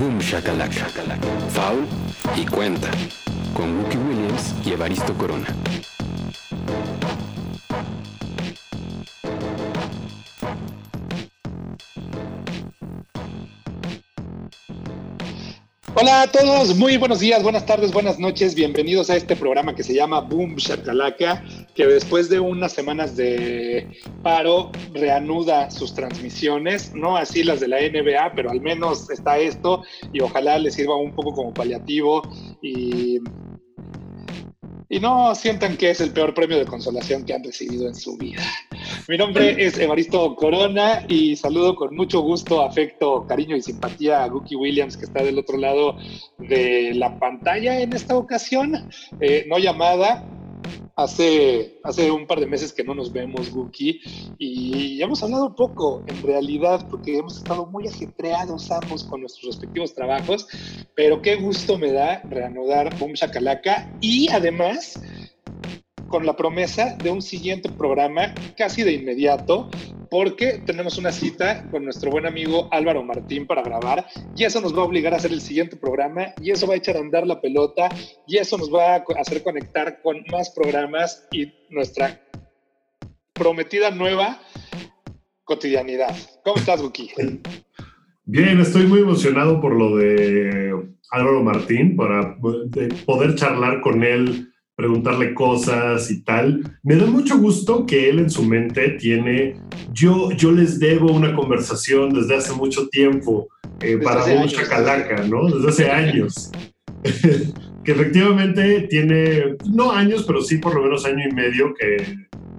Boom Shakalaka, Foul y Cuenta, con Wookie Williams y Evaristo Corona. Hola a todos, muy buenos días, buenas tardes, buenas noches, bienvenidos a este programa que se llama Boom Shakalaka, que después de unas semanas de paro reanuda sus transmisiones, no así las de la NBA, pero al menos está esto y ojalá les sirva un poco como paliativo y y no sientan que es el peor premio de consolación que han recibido en su vida. Mi nombre es Evaristo Corona y saludo con mucho gusto, afecto, cariño y simpatía a Gookie Williams, que está del otro lado de la pantalla en esta ocasión, eh, no llamada, Hace, hace un par de meses que no nos vemos, Guki, y hemos hablado poco, en realidad, porque hemos estado muy ajetreados ambos con nuestros respectivos trabajos, pero qué gusto me da reanudar Boom Shakalaka y además con la promesa de un siguiente programa casi de inmediato, porque tenemos una cita con nuestro buen amigo Álvaro Martín para grabar y eso nos va a obligar a hacer el siguiente programa y eso va a echar a andar la pelota y eso nos va a hacer conectar con más programas y nuestra prometida nueva cotidianidad. ¿Cómo estás, Buki? Bien, estoy muy emocionado por lo de Álvaro Martín, para poder charlar con él preguntarle cosas y tal. Me da mucho gusto que él en su mente tiene, yo, yo les debo una conversación desde hace mucho tiempo eh, para mucha calaca, ¿no? Desde hace años. que efectivamente tiene, no años, pero sí por lo menos año y medio que,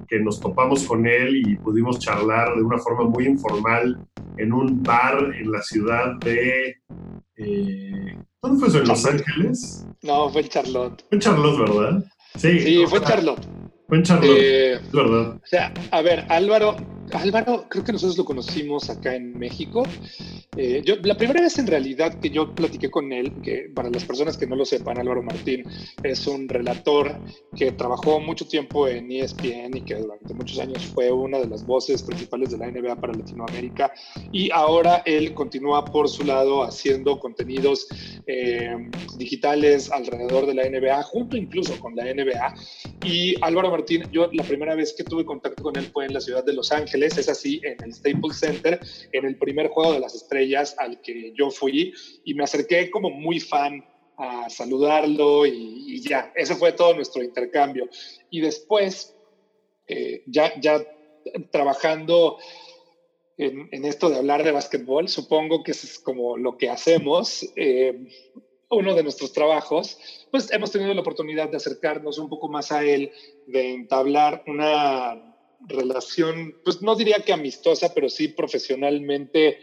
que nos topamos con él y pudimos charlar de una forma muy informal en un bar en la ciudad de... Eh, ¿Dónde fue eso? ¿En Los Ángeles? No, fue en Charlotte. Fue en Charlotte, ¿verdad? Sí, sí fue en Charlotte. Fue en Charlotte, eh, ¿verdad? O sea, a ver, Álvaro, Álvaro, creo que nosotros lo conocimos acá en México. Eh, yo, la primera vez en realidad que yo platiqué con él, que para las personas que no lo sepan, Álvaro Martín es un relator que trabajó mucho tiempo en ESPN y que durante muchos años fue una de las voces principales de la NBA para Latinoamérica. Y ahora él continúa por su lado haciendo contenidos eh, digitales alrededor de la NBA, junto incluso con la NBA. Y Álvaro Martín, yo la primera vez que tuve contacto con él fue en la ciudad de Los Ángeles es así, en el Staples Center, en el primer juego de las estrellas al que yo fui y me acerqué como muy fan a saludarlo y, ya, ese fue todo nuestro intercambio. Y después, eh, ya, ya trabajando en, esto de hablar de básquetbol, supongo que es como lo que hacemos. Eh, uno de nuestros trabajos, pues hemos tenido la oportunidad de acercarnos un poco más a él, de entablar una relación, pues no diría que amistosa, pero sí profesionalmente.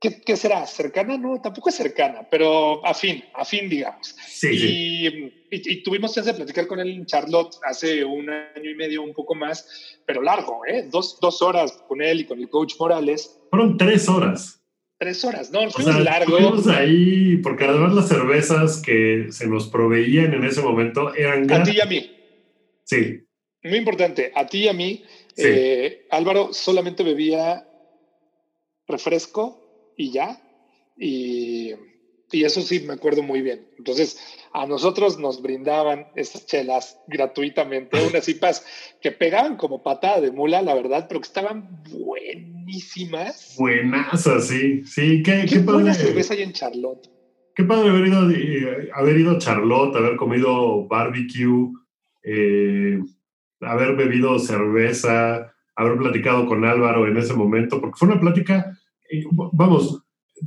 ¿Qué, será? ¿Cercana? No, tampoco es cercana, pero afín, afín, digamos. Sí, y, tuvimos chance de platicar con él en Charlotte hace un año y medio, un poco más, pero largo, ¿eh? Dos, dos horas con él y con el coach Morales. Fueron tres horas. Tres horas, no, fuimos o largo. Fuimos ahí, porque además las cervezas que se nos proveían en ese momento eran... A ti y a mí. Sí, muy importante, a ti y a mí, eh, Álvaro solamente bebía refresco y ya, y, y, eso sí me acuerdo muy bien. Entonces, a nosotros nos brindaban estas chelas gratuitamente, unas cipas que pegaban como patada de mula, la verdad, pero que estaban buenísimas. Buenas, sí, sí, qué, qué, buena cerveza hay en Charlotte. Qué padre haber ido, eh, haber ido a Charlotte, haber comido barbecue. Eh, haber bebido cerveza, haber platicado con Álvaro en ese momento, porque fue una plática, eh, vamos,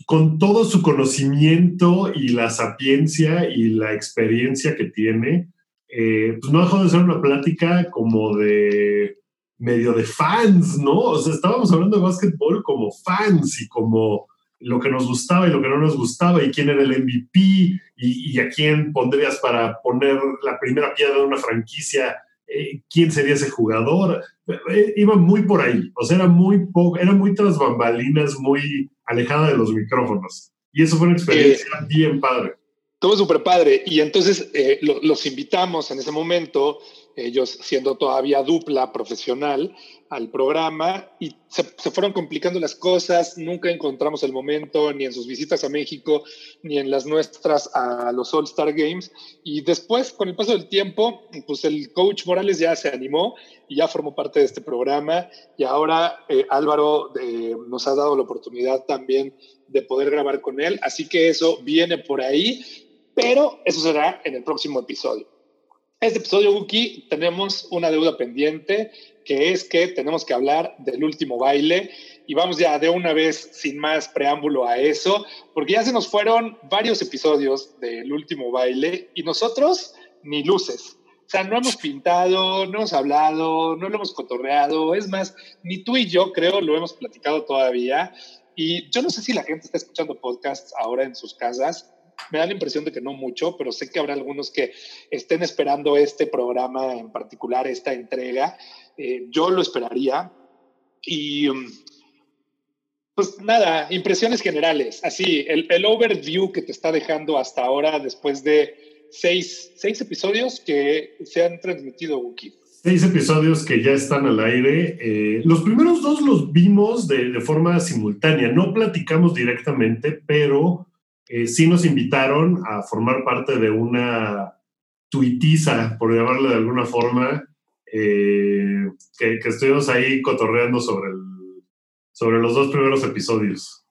con todo su conocimiento y la sapiencia y la experiencia que tiene, eh, pues no dejó de ser una plática como de medio de fans, ¿no? O sea, estábamos hablando de básquetbol como fans y como lo que nos gustaba y lo que no nos gustaba y quién era el MVP y, y a quién pondrías para poner la primera piedra de una franquicia quién sería ese jugador. Eh, iba muy por ahí, o sea, era muy poco, era muy tras bambalinas, muy alejada de los micrófonos. Y eso fue una experiencia eh, bien padre. Todo súper padre. Y entonces eh, los invitamos en ese momento, ellos siendo todavía dupla profesional, al programa y se, fueron complicando las cosas. Nunca encontramos el momento ni en sus visitas a México ni en las nuestras a los All Star Games. Y después, con el paso del tiempo, pues el coach Morales ya se animó y ya formó parte de este programa. Y ahora eh, Álvaro eh, nos ha dado la oportunidad también de poder grabar con él. Así que eso viene por ahí pero eso será en el próximo episodio. Este episodio, Wookie, tenemos una deuda pendiente, que es que tenemos que hablar del último baile. Y vamos ya de una vez, sin más preámbulo a eso, porque ya se nos fueron varios episodios del último baile y nosotros ni luces. O sea, no hemos pintado, no hemos hablado, no lo hemos cotorreado. Es más, ni tú y yo creo lo hemos platicado todavía. Y yo no sé si la gente está escuchando podcasts ahora en sus casas me da la impresión de que no mucho, pero sé que habrá algunos que estén esperando este programa en particular, esta entrega. Eh, yo lo esperaría. Y um, pues nada, impresiones generales. Así, el, el, overview que te está dejando hasta ahora después de seis, seis episodios que se han transmitido, Wookie. Seis episodios que ya están al aire. Eh, los primeros dos los vimos de, de forma simultánea. No platicamos directamente, pero eh, sí nos invitaron a formar parte de una tuitiza, por llamarle de alguna forma, eh, que, estuvimos ahí cotorreando sobre, el, sobre los dos primeros episodios.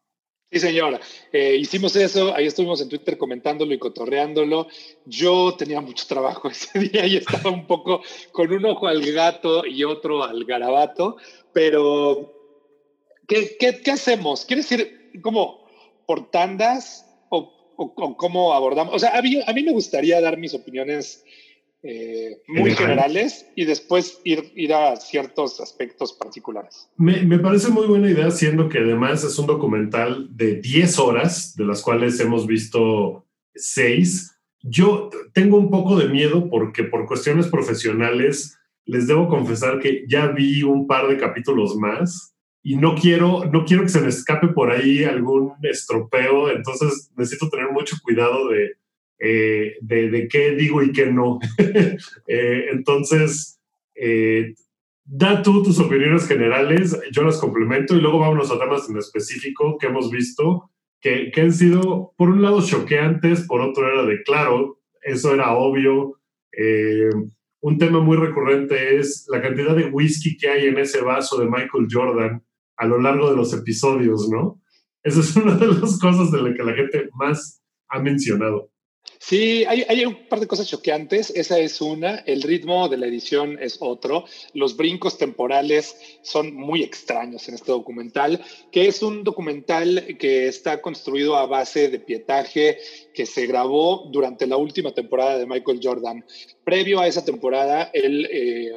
Sí, señora. Eh, hicimos eso, ahí estuvimos en Twitter comentándolo y cotorreándolo. Yo tenía mucho trabajo ese día y estaba un poco con un ojo al gato y otro al garabato, pero ¿qué, qué, qué hacemos? ¿Quiere decir como por tandas? O, cómo abordamos. O sea, a mí, a mí, me gustaría dar mis opiniones eh, muy generales y después ir, ir a ciertos aspectos particulares. Me, me, parece muy buena idea, siendo que además es un documental de 10 horas, de las cuales hemos visto 6. Yo tengo un poco de miedo porque por cuestiones profesionales les debo confesar que ya vi un par de capítulos más y no quiero, no quiero que se me escape por ahí algún estropeo, entonces necesito tener mucho cuidado de, eh, de, qué digo y qué no. Eh, entonces, eh, da tú tus opiniones generales, yo las complemento y luego vámonos a temas en específico que hemos visto, que, que han sido, por un lado, choqueantes, por otro era de, claro, eso era obvio. un tema muy recurrente es la cantidad de whisky que hay en ese vaso de Michael Jordan a lo largo de los episodios, ¿no? Esa es una de las cosas de las que la gente más ha mencionado. Sí, hay, hay, un par de cosas choqueantes. Esa es una. El ritmo de la edición es otro. Los brincos temporales son muy extraños en este documental, que es un documental que está construido a base de pietaje que se grabó durante la última temporada de Michael Jordan. Previo a esa temporada, él eh,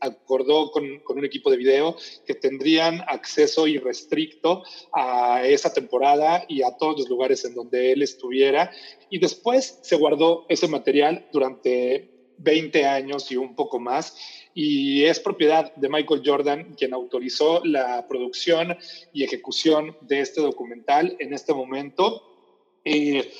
acordó con, con, un equipo de video que tendrían acceso irrestricto a esa temporada y a todos los lugares en donde él estuviera. Y después se guardó ese material durante 20 años y un poco más. Y es propiedad de Michael Jordan, quien autorizó la producción y ejecución de este documental en este momento. Eh,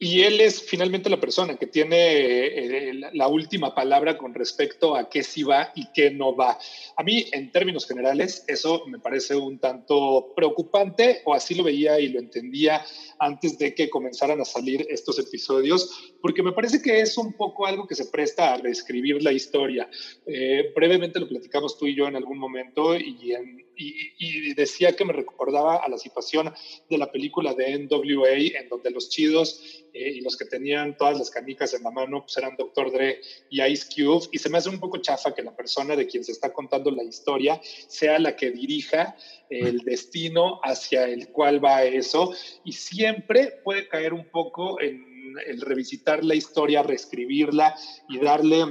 y él es finalmente la persona que tiene eh, la última palabra con respecto a qué sí va y qué no va. A mí, en términos generales, eso me parece un tanto preocupante, o así lo veía y lo entendía antes de que comenzaran a salir estos episodios, porque me parece que es un poco algo que se presta a reescribir la historia. Eh, brevemente lo platicamos tú y yo en algún momento y en y, decía que me recordaba a la situación de la película de NWA, en donde los chidos eh, y los que tenían todas las canicas en la mano pues eran Dr. Dre y Ice Cube, y se me hace un poco chafa que la persona de quien se está contando la historia sea la que dirija el destino hacia el cual va eso, y siempre puede caer un poco en el revisitar la historia, reescribirla y darle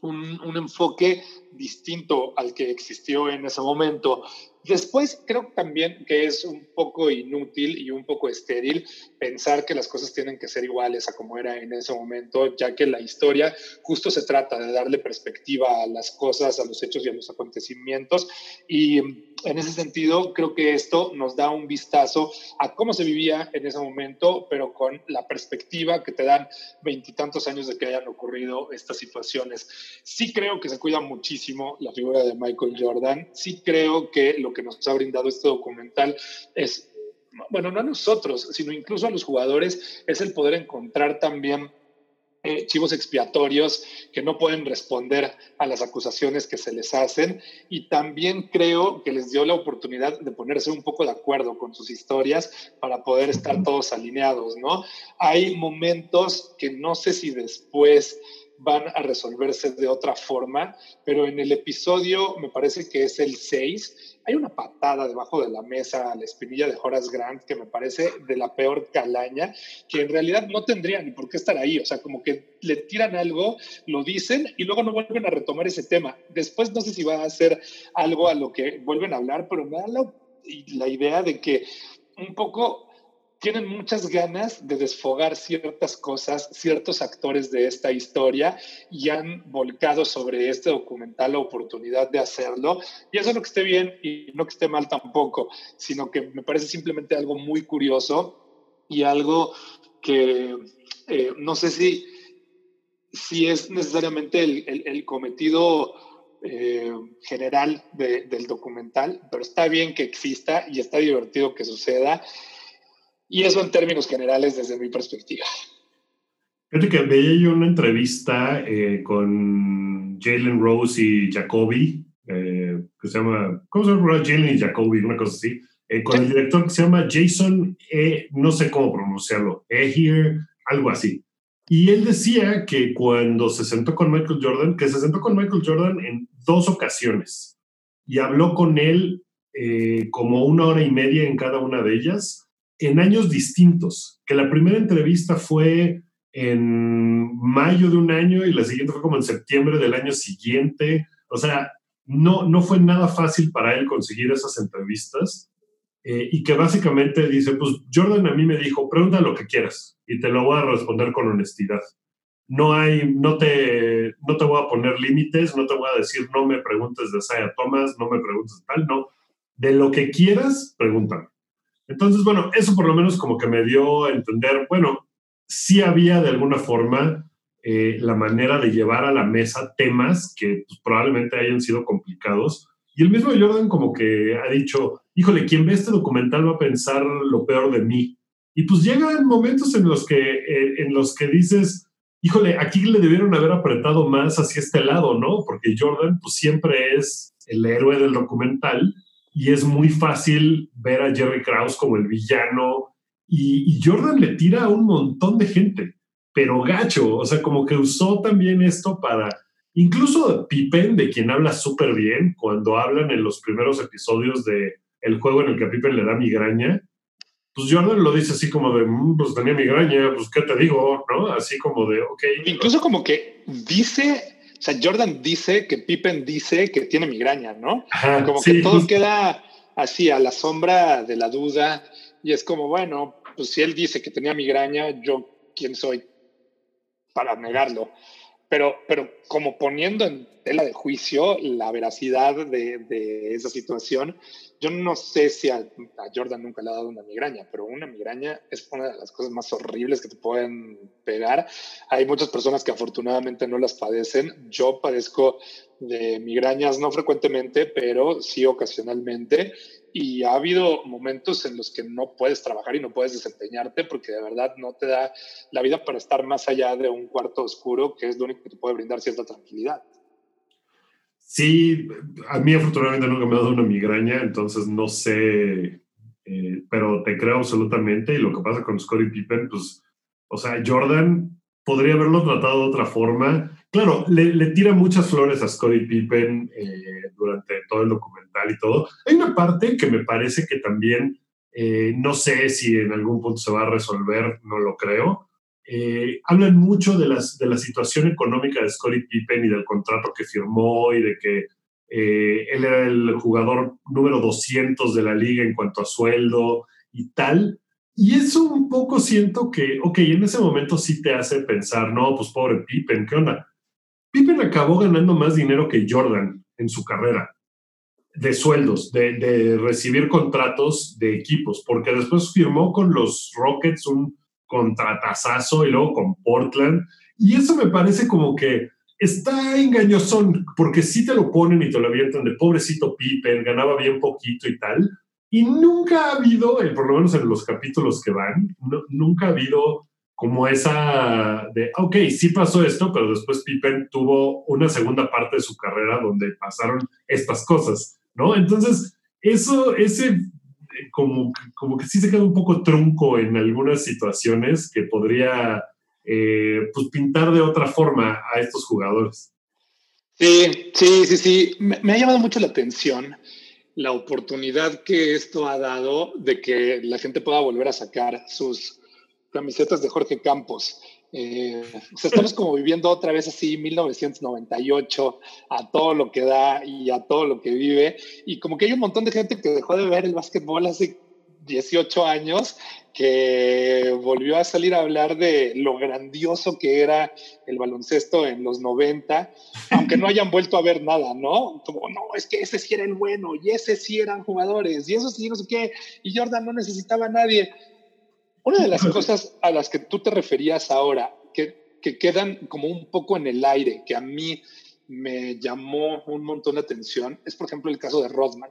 un, un enfoque distinto al que existió en ese momento. Después creo también que es un poco inútil y un poco estéril pensar que las cosas tienen que ser iguales a como era en ese momento, ya que la historia justo se trata de darle perspectiva a las cosas, a los hechos y a los acontecimientos. Y en ese sentido, creo que esto nos da un vistazo a cómo se vivía en ese momento, pero con la perspectiva que te dan veintitantos años de que hayan ocurrido estas situaciones. Sí creo que se cuida muchísimo la figura de Michael Jordan. Sí creo que lo que nos ha brindado este documental es, bueno, no a nosotros, sino incluso a los jugadores, es el poder encontrar también eh, chivos expiatorios que no pueden responder a las acusaciones que se les hacen y también creo que les dio la oportunidad de ponerse un poco de acuerdo con sus historias para poder estar todos alineados, ¿no? Hay momentos que no sé si después van a resolverse de otra forma, pero en el episodio, me parece que es el 6, hay una patada debajo de la mesa a la espinilla de Horace Grant que me parece de la peor calaña, que en realidad no tendría ni por qué estar ahí, o sea, como que le tiran algo, lo dicen y luego no vuelven a retomar ese tema. Después no sé si va a ser algo a lo que vuelven a hablar, pero me da la, la idea de que un poco tienen muchas ganas de desfogar ciertas cosas, ciertos actores de esta historia y han volcado sobre este documental la oportunidad de hacerlo. Y eso no que esté bien y no que esté mal tampoco, sino que me parece simplemente algo muy curioso y algo que eh, no sé si, si es necesariamente el, cometido eh, general del documental, pero está bien que exista y está divertido que suceda. Y eso en términos generales desde mi perspectiva. Fíjate que veía yo una entrevista eh, con Jalen Rose y Jacoby, eh, que se llama, ¿cómo se llama? Jalen y Jacoby, una cosa así, eh, con el director que se llama Jason, e, no sé cómo pronunciarlo, Ehir, algo así. Y él decía que cuando se sentó con Michael Jordan, que se sentó con Michael Jordan en dos ocasiones y habló con él como una hora y media en cada una de ellas en años distintos, que la primera entrevista fue en mayo de un año y la siguiente fue como en septiembre del año siguiente. O sea, no, no fue nada fácil para él conseguir esas entrevistas. Eh, y que básicamente dice, pues Jordan a mí me dijo, pregunta lo que quieras y te lo voy a responder con honestidad. No hay, no te, no te voy a poner límites, no te voy a decir, no me preguntes de Saya Thomas, no me preguntes tal, no. De lo que quieras, pregúntame. Entonces, bueno, eso por lo menos como que me dio a entender, bueno, sí había de alguna forma eh, la manera de llevar a la mesa temas que pues, probablemente hayan sido complicados. Y el mismo Jordan como que ha dicho, híjole, quien ve este documental va a pensar lo peor de mí. Y pues llegan momentos en los que, eh, en los que dices, híjole, aquí le debieron haber apretado más hacia este lado, ¿no? Porque Jordan pues siempre es el héroe del documental y es muy fácil ver a Jerry Krause como el villano y, Jordan le tira a un montón de gente, pero gacho, o sea, como que usó también esto para, incluso Pippen, de quien habla súper bien, cuando hablan en los primeros episodios de el juego en el que a Pippen le da migraña, pues Jordan lo dice así como de, mm, pues tenía migraña, pues qué te digo, ¿no? Así como de, ok. Incluso como que dice o sea, Jordan dice que Pippen dice que tiene migraña, ¿no? como que todo queda así a la sombra de la duda y es como, bueno, pues si él dice que tenía migraña, yo quién soy para negarlo. Pero, pero como poniendo en tela de juicio la veracidad de, de esa situación, yo no sé si a, Jordan nunca le ha dado una migraña, pero una migraña es una de las cosas más horribles que te pueden pegar. Hay muchas personas que afortunadamente no las padecen. Yo padezco de migrañas no frecuentemente, pero sí ocasionalmente. Y ha habido momentos en los que no puedes trabajar y no puedes desempeñarte porque de verdad no te da la vida para estar más allá de un cuarto oscuro, que es lo único que te puede brindar cierta tranquilidad. Sí, a mí afortunadamente nunca me ha dado una migraña, entonces no sé, eh, pero te creo absolutamente. Y lo que pasa con Scottie Pippen, pues, o sea, Jordan podría haberlo tratado de otra forma. Claro, le, tira muchas flores a Scottie Pippen eh, durante todo el documental y todo. Hay una parte que me parece que también, eh, no sé si en algún punto se va a resolver, no lo creo, eh, hablan mucho de, las, de la situación económica de Scottie Pippen y del contrato que firmó y de que él era el jugador número 200 de la liga en cuanto a sueldo y tal. Y eso un poco siento que, ok, en ese momento sí te hace pensar, no, pues pobre Pippen, ¿qué onda? Pippen acabó ganando más dinero que Jordan en su carrera, de sueldos, de, recibir contratos de equipos, porque después firmó con los Rockets un contratazazo y luego con Portland. Y eso me parece como que está engañosón, porque sí te lo ponen y te lo avientan de pobrecito Pippen, ganaba bien poquito y tal. Y nunca ha habido, eh, por lo menos en los capítulos que van, nunca ha habido como esa de, ok, sí pasó esto, pero después Pippen tuvo una segunda parte de su carrera donde pasaron estas cosas, ¿no? Entonces, eso, ese, eh, como, como que sí se queda un poco trunco en algunas situaciones que podría eh, pues pintar de otra forma a estos jugadores. Sí, sí, sí, sí. Me, ha llamado mucho la atención la oportunidad que esto ha dado de que la gente pueda volver a sacar sus camisetas de Jorge Campos. Eh, estamos como viviendo otra vez así 1998 a todo lo que da y a todo lo que vive y como que hay un montón de gente que dejó de ver el básquetbol hace 18 años que volvió a salir a hablar de lo grandioso que era el baloncesto en los 90, aunque no hayan vuelto a ver nada, ¿no? Como, no, es que ese sí era el bueno, y ese sí eran jugadores, y eso sí, no sé qué, y Jordan no necesitaba a nadie. Una de las cosas a las que tú te referías ahora, que, que quedan como un poco en el aire, que a mí me llamó un montón de atención, es por ejemplo el caso de Rodman.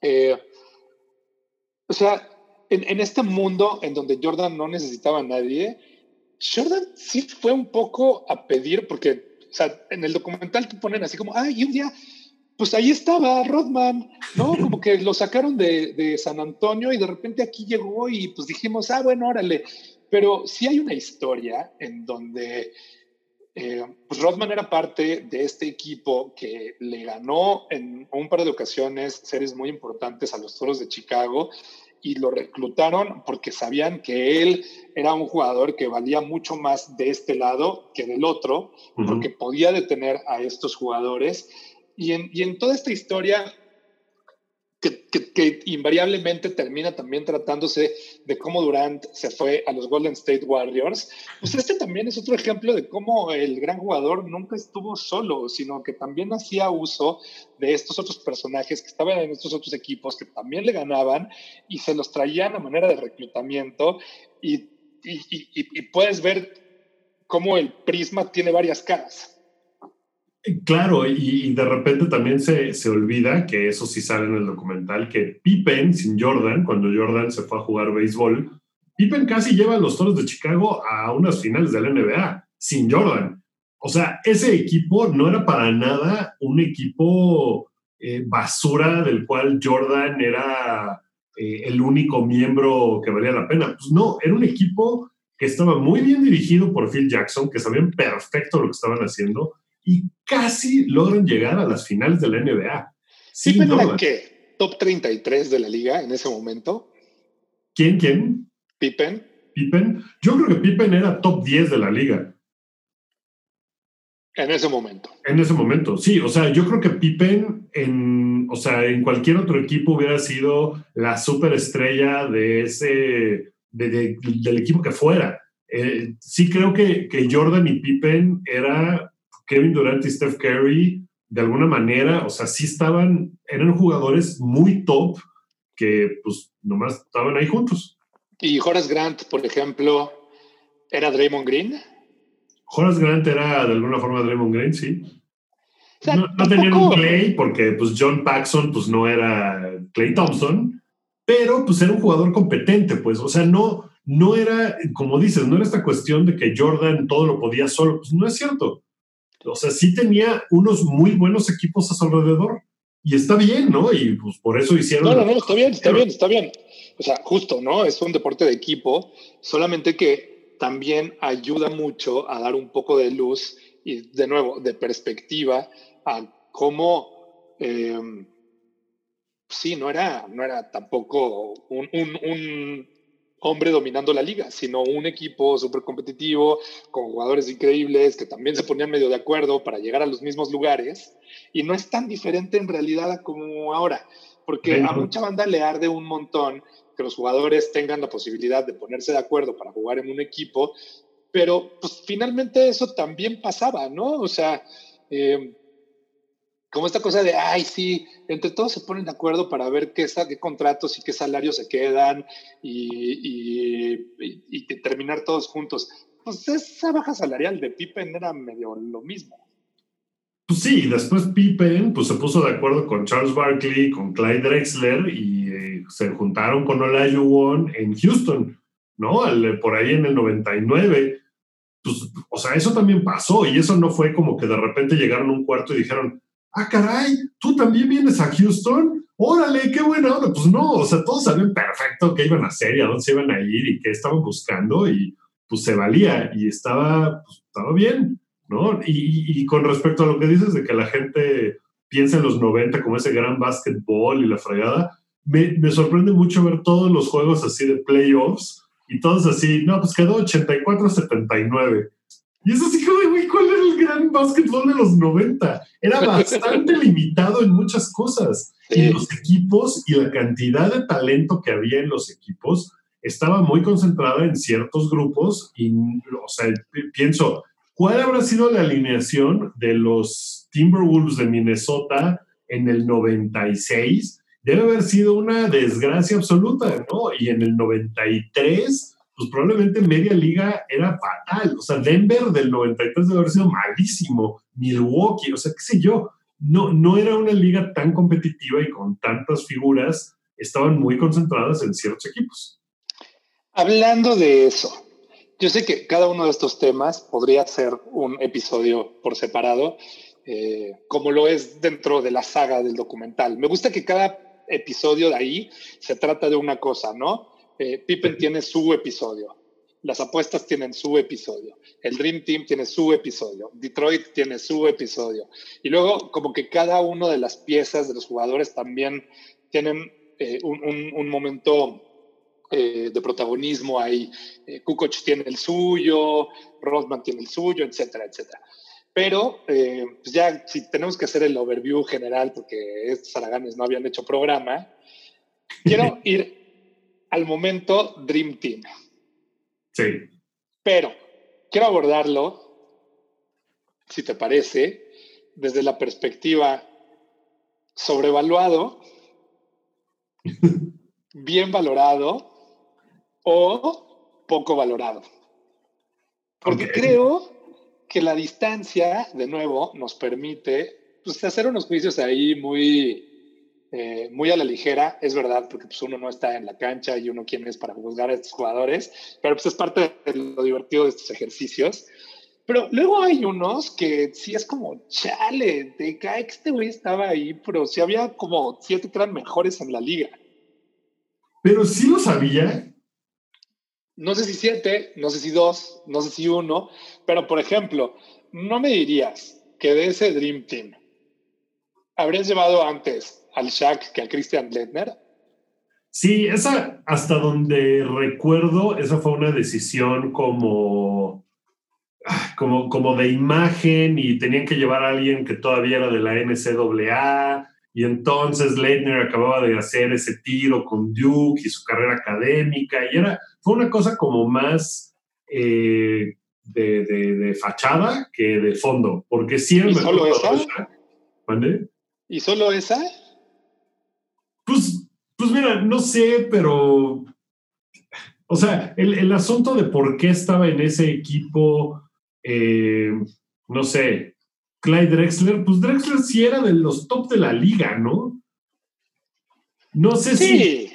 Eh, o sea, en, este mundo en donde Jordan no necesitaba a nadie, Jordan sí fue un poco a pedir, porque, o sea, en el documental te ponen así como, ah, y un día, pues ahí estaba Rodman, ¿no? Como que lo sacaron de, de San Antonio y de repente aquí llegó y pues dijimos, ah, bueno, órale. Pero sí hay una historia en donde eh, pues Rodman era parte de este equipo que le ganó en un par de ocasiones series muy importantes a los Toros de Chicago y lo reclutaron porque sabían que él era un jugador que valía mucho más de este lado que del otro, porque podía detener a estos jugadores. Y en, toda esta historia que, invariablemente termina también tratándose de cómo Durant se fue a los Golden State Warriors, pues este también es otro ejemplo de cómo el gran jugador nunca estuvo solo, sino que también hacía uso de estos otros personajes que estaban en estos otros equipos, que también le ganaban y se los traían a manera de reclutamiento y puedes ver cómo el prisma tiene varias caras. Claro, y, de repente también se, se, olvida, que eso sí sale en el documental, que Pippen sin Jordan, cuando Jordan se fue a jugar béisbol, Pippen casi lleva a los Toros de Chicago a unas finales de la NBA, sin Jordan. O sea, ese equipo no era para nada un equipo eh, basura del cual Jordan era eh, el único miembro que valía la pena. Pues no, era un equipo que estaba muy bien dirigido por Phil Jackson, que sabían perfecto lo que estaban haciendo y casi logran llegar a las finales de la NBA. ¿Pippen era qué? ¿Top 33 de la liga en ese momento? ¿Quién? ¿Quién? Pippen. Pippen. Yo creo que Pippen era top 10 de la liga. En ese momento. En ese momento, sí. O sea, yo creo que Pippen en, o sea, en cualquier otro equipo hubiera sido la superestrella de ese, del equipo que fuera. Eh, sí creo que, que Jordan y Pippen era Kevin Durant y Steph Curry, de alguna manera, o sea, sí estaban, eran jugadores muy top que pues nomás estaban ahí juntos. Y Horace Grant, por ejemplo, ¿era Draymond Green? Horace Grant era de alguna forma Draymond Green, sí. no, tenían un Clay porque pues John Paxson pues no era Clay Thompson, pero pues era un jugador competente, pues, o sea, no, no era, como dices, no era esta cuestión de que Jordan todo lo podía solo, pues no es cierto. O sea, sí tenía unos muy buenos equipos a su alrededor. Y está bien, ¿no? Y pues por eso hicieron. No, no, no, está bien, está bien, está bien. O sea, justo, ¿no? Es un deporte de equipo, solamente que también ayuda mucho a dar un poco de luz y, de nuevo, de perspectiva a cómo. Em, sí, no era, no era tampoco un, un, un hombre dominando la liga, sino un equipo súper competitivo, con jugadores increíbles que también se ponían medio de acuerdo para llegar a los mismos lugares. Y no es tan diferente en realidad como ahora, porque a mucha banda le arde un montón que los jugadores tengan la posibilidad de ponerse de acuerdo para jugar en un equipo, pero pues finalmente eso también pasaba, ¿no? O sea, eh, como esta cosa de, ay, sí, entre todos se ponen de acuerdo para ver qué, qué contratos y qué salarios se quedan y, y, terminar todos juntos. Pues esa baja salarial de Pippen era medio lo mismo. Pues sí, después Pippen pues, se puso de acuerdo con Charles Barkley, con Clyde Drexler y eh, se juntaron con Olajuwon en Houston, ¿no? por ahí en el 99. Pues, o sea, eso también pasó y eso no fue como que de repente llegaron a un cuarto y dijeron, ah, caray, tú también vienes a Houston, órale, qué buena onda. Pues no, o sea, todos sabían perfecto qué iban a hacer y a dónde se iban a ir y qué estaban buscando y pues se valía y estaba, pues, estaba bien, ¿no? Y, con respecto a lo que dices de que la gente piensa en los 90 como ese gran básquetbol y la fregada, me, me sorprende mucho ver todos los juegos así de playoffs y todos así, no, pues quedó 84-79. Y eso sí, güey, ¿cuál era el gran básquetbol de los 90? Era bastante limitado en muchas cosas. Y los equipos y la cantidad de talento que había en los equipos estaba muy concentrada en ciertos grupos. Y, o sea, pienso, ¿cuál habrá sido la alineación de los Timberwolves de Minnesota en el 96? Debe haber sido una desgracia absoluta, ¿no? Y en el 93 pues probablemente media liga era fatal. O sea, Denver del 93 debe haber sido malísimo. Milwaukee, o sea, qué sé yo. No, no era una liga tan competitiva y con tantas figuras, estaban muy concentradas en ciertos equipos. Hablando de eso, yo sé que cada uno de estos temas podría ser un episodio por separado, eh, como lo es dentro de la saga del documental. Me gusta que cada episodio de ahí se trata de una cosa, ¿no? Eh, Pippen tiene su episodio. Las apuestas tienen su episodio. El Dream Team tiene su episodio. Detroit tiene su episodio. Y luego, como que cada una de las piezas de los jugadores también tienen eh, un, momento eh, de protagonismo ahí. Kukoc tiene el suyo, Rodman tiene el suyo, etcétera, etcétera. Pero pues ya si tenemos que hacer el overview general, porque estos araganes no habían hecho programa, quiero ir al momento Dream Team. Sí. Pero quiero abordarlo, si te parece, desde la perspectiva sobrevaluado, bien valorado o poco valorado. Porque creo que la distancia, de nuevo, nos permite pues, hacer unos juicios ahí muy, eh, muy a la ligera, es verdad, porque pues, uno no está en la cancha y uno quién es para juzgar a estos jugadores, pero pues es parte de lo divertido de estos ejercicios. Pero luego hay unos que sí es como, chale, te cae que este güey estaba ahí, pero sí había como siete que eran mejores en la liga. Pero sí lo sabía. No sé si siete, no sé si dos, no sé si uno, pero por ejemplo, no me dirías que de ese Dream Team habrías llevado antes al Shaq que a Christian Ledner. Sí, esa, hasta donde recuerdo, esa fue una decisión como, ah, como, como de imagen y tenían que llevar a alguien que todavía era de la NCAA y entonces Leitner acababa de hacer ese tiro con Duke y su carrera académica y era, fue una cosa como más eh, de, fachada que de fondo, porque sí ¿Y solo esa? ¿Y solo esa? Pues, pues mira, no sé, pero. O sea, el, asunto de por qué estaba en ese equipo, eh, no sé, Clyde Drexler, pues Drexler sí era de los top de la liga, ¿no? No sé sí. si.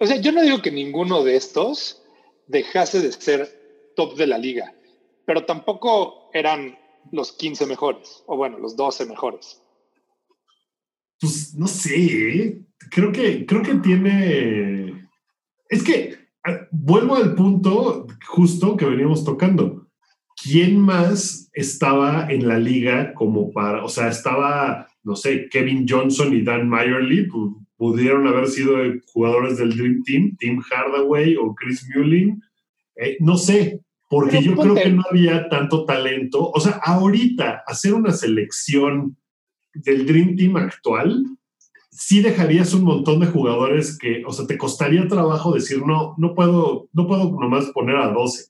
O sea, yo no digo que ninguno de estos dejase de ser top de la liga, pero tampoco eran los 15 mejores, o bueno, los 12 mejores. Pues no sé, ¿eh? creo que, creo que tiene. Es que ah, vuelvo al punto justo que veníamos tocando. ¿Quién más estaba en la liga como para, o sea, estaba, no sé, Kevin Johnson y Dan Meyerly, pudieron haber sido jugadores del Dream Team, Tim Hardaway o Chris Mullin. Eh, no sé, porque yo creo que no había tanto talento. O sea, ahorita hacer una selección del Dream Team actual, sí dejarías un montón de jugadores que, o sea, te costaría trabajo decir, no, no puedo, no puedo nomás poner a 12.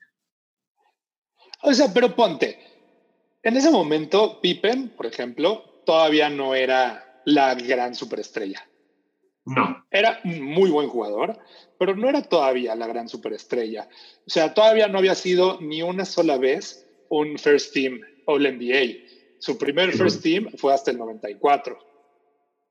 O sea, pero ponte, en ese momento, Pippen, por ejemplo, todavía no era la gran superestrella. No. Era un muy buen jugador, pero no era todavía la gran superestrella. O sea, todavía no había sido ni una sola vez un First Team All NBA. Su primer First Team fue hasta el 94,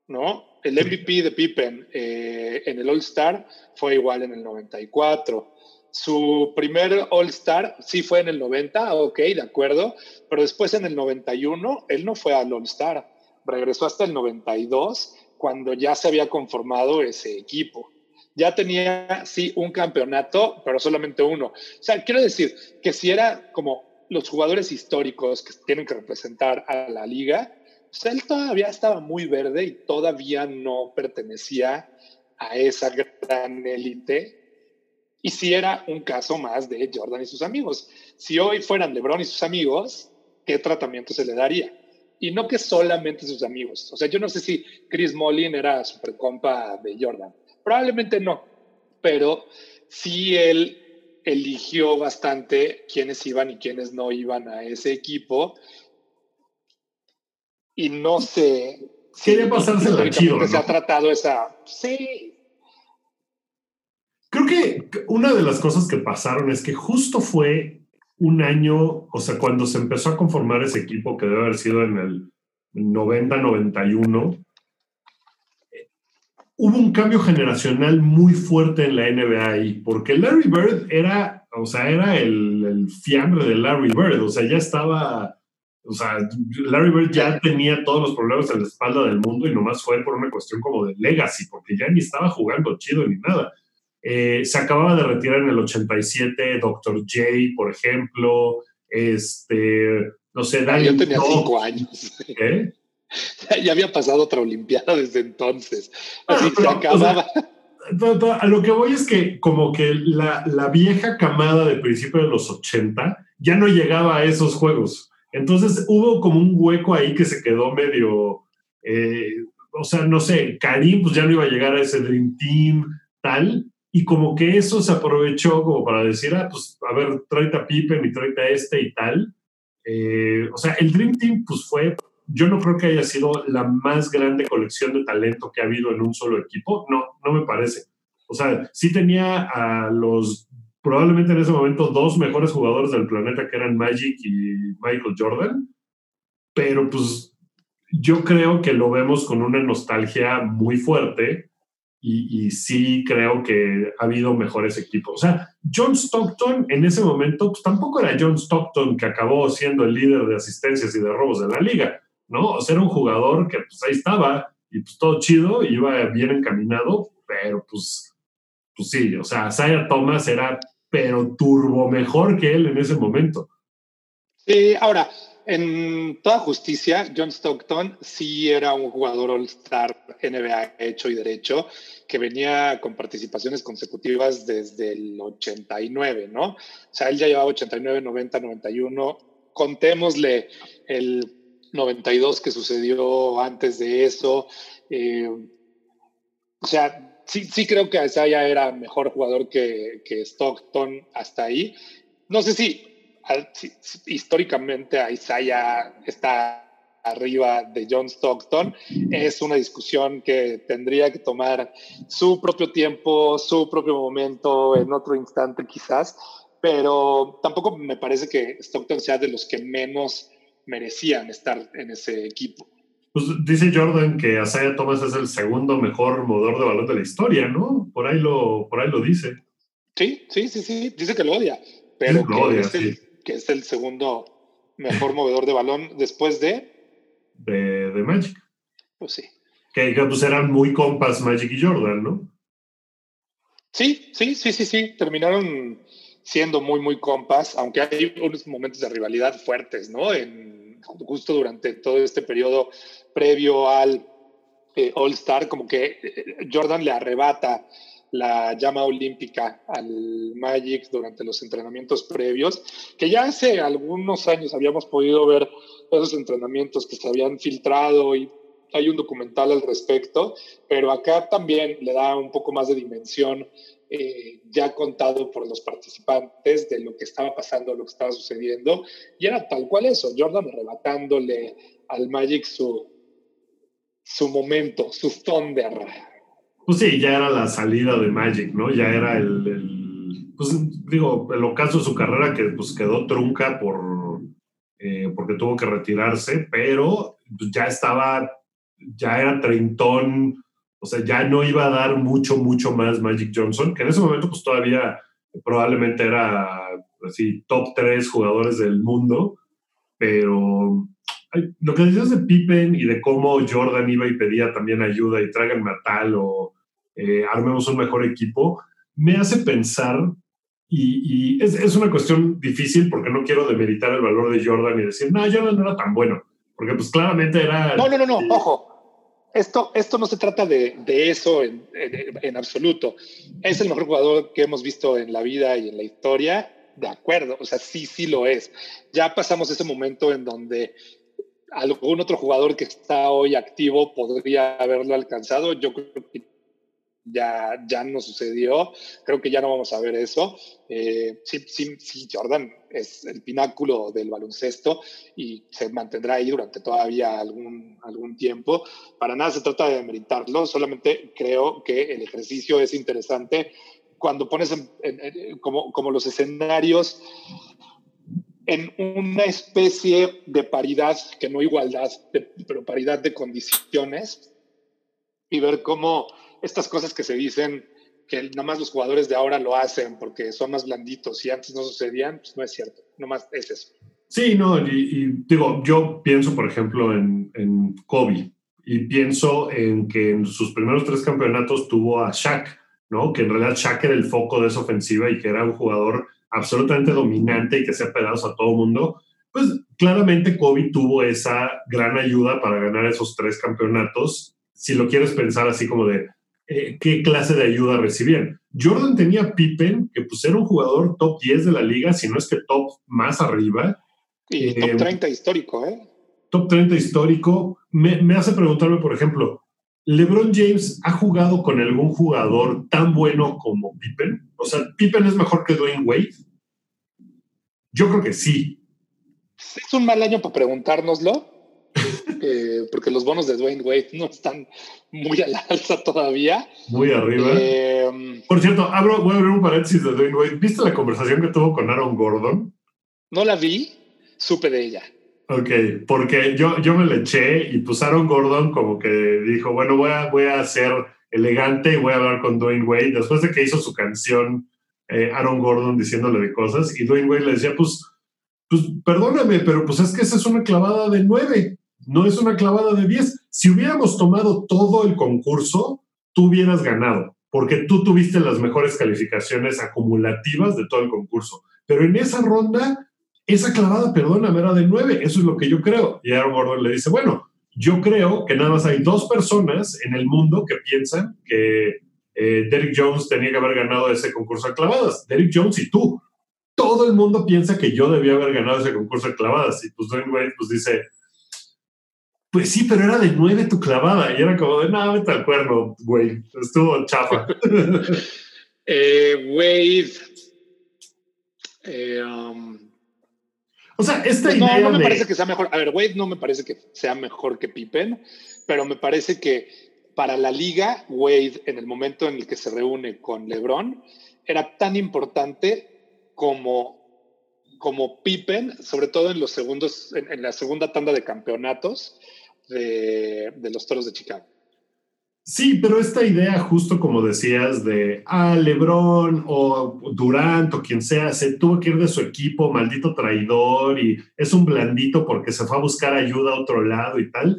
¿no? El MVP de Pippen eh, en el All Star fue igual en el 94. Su primer All Star sí fue en el 90, ok, de acuerdo, pero después en el 91 él no fue al All Star, regresó hasta el 92 cuando ya se había conformado ese equipo. Ya tenía, sí, un campeonato, pero solamente uno. O sea, quiero decir que si era como los jugadores históricos que tienen que representar a la liga, pues él todavía estaba muy verde y todavía no pertenecía a esa gran élite. Y si era un caso más de Jordan y sus amigos. Si hoy fueran LeBron y sus amigos, ¿qué tratamiento se le daría? y no que solamente sus amigos. O sea, yo no sé si Chris Mullin era super compa de Jordan. Probablemente no, pero sí él eligió bastante quiénes iban y quiénes no iban a ese equipo. Y no sé. Quiere pasarse la chido. Se ha tratado esa. Sí. Creo que una de las cosas que pasaron es que justo fue un año, o sea, cuando se empezó a conformar ese equipo, que debe haber sido en el 90-91, hubo un cambio generacional muy fuerte en la NBA porque Larry Bird era, o sea, era el, el fiambre de Larry Bird, o sea, ya estaba, o sea, Larry Bird ya tenía todos los problemas en la espalda del mundo y nomás fue por una cuestión como de legacy, porque ya ni estaba jugando chido ni nada. Eh, se acababa de retirar en el 87 Dr. J, por ejemplo. Este, no sé, ah, Yo tenía cinco años. Ya había pasado otra Olimpiada desde entonces. Así se acababa. a lo que voy es que como que la, la vieja camada de principios de los 80 ya no llegaba a esos juegos. Entonces hubo como un hueco ahí que se quedó medio, eh, o sea, no sé, Karim pues ya no iba a llegar a ese Dream Team, tal, y como que eso se aprovechó como para decir, ah, pues a ver, tráete a Pippen y tráete a este y tal. Eh, o sea, el Dream Team pues fue, yo no creo que haya sido la más grande colección de talento que ha habido en un solo equipo, no, no me parece. O sea, sí tenía a los, probablemente en ese momento, dos mejores jugadores del planeta que eran Magic y Michael Jordan, pero pues yo creo que lo vemos con una nostalgia muy fuerte y, sí creo que ha habido mejores equipos. O sea, John Stockton en ese momento, pues tampoco era John Stockton que acabó siendo el líder de asistencias y de robos de la liga, ¿no? O sea, era un jugador que pues ahí estaba y pues todo chido, iba bien encaminado, pero pues, pues sí, o sea, Saya Thomas era pero turbo mejor que él en ese momento. Sí, ahora, en toda justicia, John Stockton sí era un jugador All-Star NBA hecho y derecho, que venía con participaciones consecutivas desde el 89, ¿no? O sea, él ya llevaba 89, 90, 91. Contémosle el 92 que sucedió antes de eso. Eh, o sea, sí, sí creo que Isaiah era mejor jugador que, que Stockton hasta ahí. No sé si históricamente Isaiah está arriba de John Stockton, es una discusión que tendría que tomar su propio tiempo, su propio momento, en otro instante quizás, pero tampoco me parece que Stockton sea de los que menos merecían estar en ese equipo. Pues dice Jordan que Isaiah Thomas es el segundo mejor motor de balón de la historia, ¿no? Por ahí lo, por ahí lo dice. Sí, sí, sí, sí, dice que lo odia, pero que odia, sí que es el segundo mejor movedor de balón después de... De, Magic. Pues sí. Que, pues eran muy compas Magic y Jordan, ¿no? Sí, sí, sí, sí, sí. Terminaron siendo muy, muy compas, aunque hay unos momentos de rivalidad fuertes, ¿no? En, justo durante todo este periodo previo al eh, All Star, como que eh, Jordan le arrebata la llama olímpica al Magic durante los entrenamientos previos, que ya hace algunos años habíamos podido ver esos entrenamientos que se habían filtrado y hay un documental al respecto, pero acá también le da un poco más de dimensión eh, ya contado por los participantes de lo que estaba pasando, lo que estaba sucediendo, y era tal cual eso, Jordan arrebatándole al Magic su, su momento, su thunder. Pues sí, ya era la salida de Magic, ¿no? Ya era el, pues digo, el ocaso de su carrera que pues quedó trunca por, eh, porque tuvo que retirarse, pero pues, ya estaba, ya era treintón, o sea, ya no iba a dar mucho, mucho más Magic Johnson, que en ese momento pues todavía probablemente era así top tres jugadores del mundo, pero lo que decías de Pippen y de cómo Jordan iba y pedía también ayuda y tráiganme a tal o eh, armemos un mejor equipo, me hace pensar, y, es, es, una cuestión difícil porque no quiero demeritar el valor de Jordan y decir, no, Jordan no era tan bueno, porque pues claramente era... No, no, no, no, ojo, esto, esto no se trata de, de eso en, en, absoluto. Es el mejor jugador que hemos visto en la vida y en la historia, de acuerdo, o sea, sí, sí lo es. Ya pasamos ese momento en donde algún otro jugador que está hoy activo podría haberlo alcanzado. Yo creo que ya, ya no sucedió. Creo que ya no vamos a ver eso. Eh, sí, sí, sí, Jordan es el pináculo del baloncesto y se mantendrá ahí durante todavía algún, algún tiempo. Para nada se trata de meritarlo, solamente creo que el ejercicio es interesante cuando pones como, como los escenarios en una especie de paridad, que no igualdad, pero paridad de condiciones, y ver cómo estas cosas que se dicen que nada más los jugadores de ahora lo hacen porque son más blanditos y antes no sucedían, pues no es cierto, más es eso. Sí, no, y, digo, yo pienso, por ejemplo, en, en, Kobe y pienso en que en sus primeros tres campeonatos tuvo a Shaq, ¿no? Que en realidad Shaq era el foco de esa ofensiva y que era un jugador absolutamente dominante y que hacía pedazos a todo mundo. Pues claramente Kobe tuvo esa gran ayuda para ganar esos tres campeonatos. Si lo quieres pensar así como de, eh, qué clase de ayuda recibían. Jordan tenía Pippen, que pues era un jugador top 10 de la liga, si no es que top más arriba. Y top 30 eh, histórico, ¿eh? Top 30 histórico. Me, me hace preguntarme, por ejemplo, ¿LeBron James ha jugado con algún jugador tan bueno como Pippen? O sea, ¿Pippen es mejor que Dwayne Wade? Yo creo que sí. Es un mal año para preguntárnoslo, porque los bonos de Dwayne Wade no están muy a la alza todavía. Muy arriba. Eh, Por cierto, abro, voy a abrir un paréntesis de Dwayne Wade. ¿Viste la conversación que tuvo con Aaron Gordon? No la vi, supe de ella. Ok, porque yo, yo me le eché y pues Aaron Gordon como que dijo, bueno, voy a, voy a ser elegante y voy a hablar con Dwayne Wade. Después de que hizo su canción eh, Aaron Gordon diciéndole de cosas y Dwayne Wade le decía, pues, pues perdóname, pero pues es que esa es una clavada de nueve no es una clavada de 10. Si hubiéramos tomado todo el concurso, tú hubieras ganado, porque tú tuviste las mejores calificaciones acumulativas de todo el concurso. Pero en esa ronda, esa clavada, perdóname, era de 9. Eso es lo que yo creo. Y Aaron Gordon le dice, bueno, yo creo que nada más hay dos personas en el mundo que piensan que eh, Derrick Jones tenía que haber ganado ese concurso de clavadas. Derrick Jones y tú. Todo el mundo piensa que yo debía haber ganado ese concurso de clavadas. Y pues Dwayne pues dice, pues sí, pero era de nueve tu clavada. Y era como de, no, vete al cuerno, güey. Estuvo chafa. eh, Wade. Eh, um, o sea, esta pues idea No, no me parece que sea mejor. A ver, Wade no me parece que sea mejor que Pippen, pero me parece que para la liga, Wade, en el momento en el que se reúne con LeBron, era tan importante como, como Pippen, sobre todo en los segundos, en la segunda tanda de campeonatos, de, los Toros de Chicago. Sí, pero esta idea, justo como decías, de ah, Lebron o Durant o quien sea, se tuvo que ir de su equipo, maldito traidor, y es un blandito porque se fue a buscar ayuda a otro lado y tal,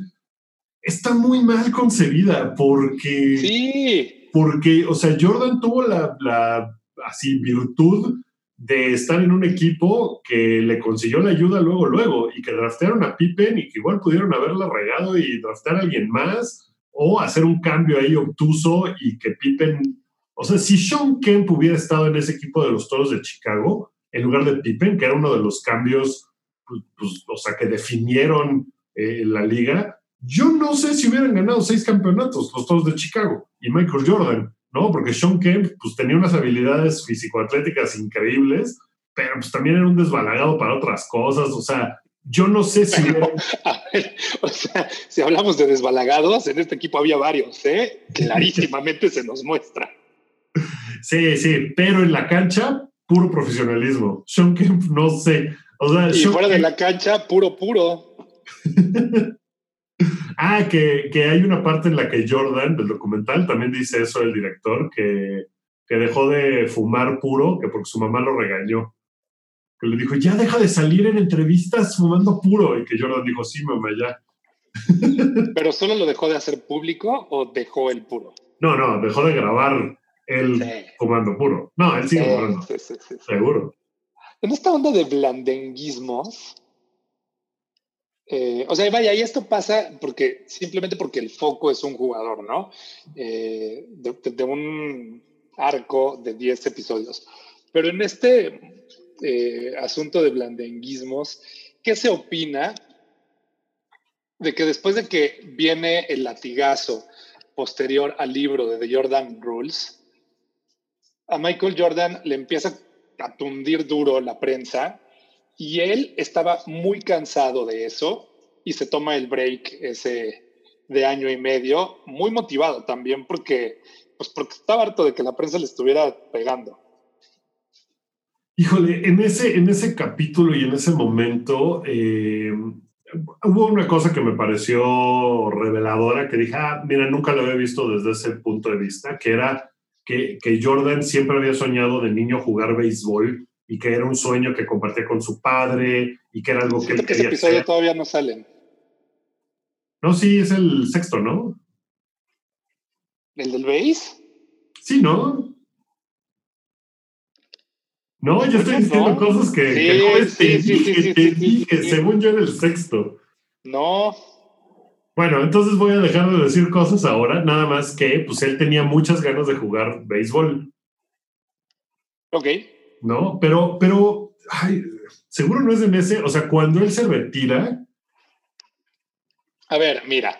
está muy mal concebida porque. Sí. Porque, o sea, Jordan tuvo la, la así virtud de estar en un equipo que le consiguió la ayuda luego, luego, y que draftearon a Pippen y que igual pudieron haberla regado y draftear a alguien más, o hacer un cambio ahí obtuso y que Pippen, o sea, si Sean Kemp hubiera estado en ese equipo de los Toros de Chicago, en lugar de Pippen, que era uno de los cambios, pues, pues o sea, que definieron eh, la liga, yo no sé si hubieran ganado seis campeonatos los Toros de Chicago y Michael Jordan, ¿no? Porque Sean Kemp, pues tenía unas habilidades físico-atléticas increíbles, pero pues también era un desbalagado para otras cosas, o sea, yo no sé si... a ver, o sea, si hablamos de desbalagados, en este equipo había varios, ¿eh? Clarísimamente se nos muestra. Sí, sí, pero en la cancha, puro profesionalismo. Sean Kemp, no sé. O sea, y fuera de la cancha, puro, puro. ah, que, que, hay una parte en la que Jordan, del documental, también dice eso el director, que, que dejó de fumar puro, que porque su mamá lo regañó que le dijo, ya deja de salir en entrevistas fumando puro. Y que Jordan dijo, sí, mamá, ya. ¿Pero solo lo dejó de hacer público o dejó el puro? No, no, dejó de grabar él fumando puro. No, él sigue fumando. Seguro. En esta onda de blandenguismos, eh, o sea, vaya, y esto pasa porque simplemente porque el foco es un jugador, ¿no? Eh, de, de, un arco de 10 episodios. Pero en este eh, asunto de blandenguismos, ¿qué se opina de que después de que viene el latigazo posterior al libro de The Jordan Rules, a Michael Jordan le empieza a tundir duro la prensa y él estaba muy cansado de eso y se toma el break ese de año y medio, muy motivado también porque, pues porque estaba harto de que la prensa le estuviera pegando. Híjole, en ese, en ese capítulo y en ese momento eh, hubo una cosa que me pareció reveladora, que dije, ah, mira, nunca lo había visto desde ese punto de vista, que era que, que Jordan siempre había soñado de niño jugar béisbol y que era un sueño que compartía con su padre y que era algo que él que ese episodio todavía no salen. No, sí, es el sexto, ¿no? ¿El del béis? Sí, ¿no? No, yo estoy diciendo cosas que, sí, sí, sí, que según yo era el sexto. No. Bueno, entonces voy a dejar de decir cosas ahora, nada más que pues él tenía muchas ganas de jugar béisbol. Ok. No, pero, pero, ay, seguro no es en ese, o sea, cuando él se retira. A ver, mira,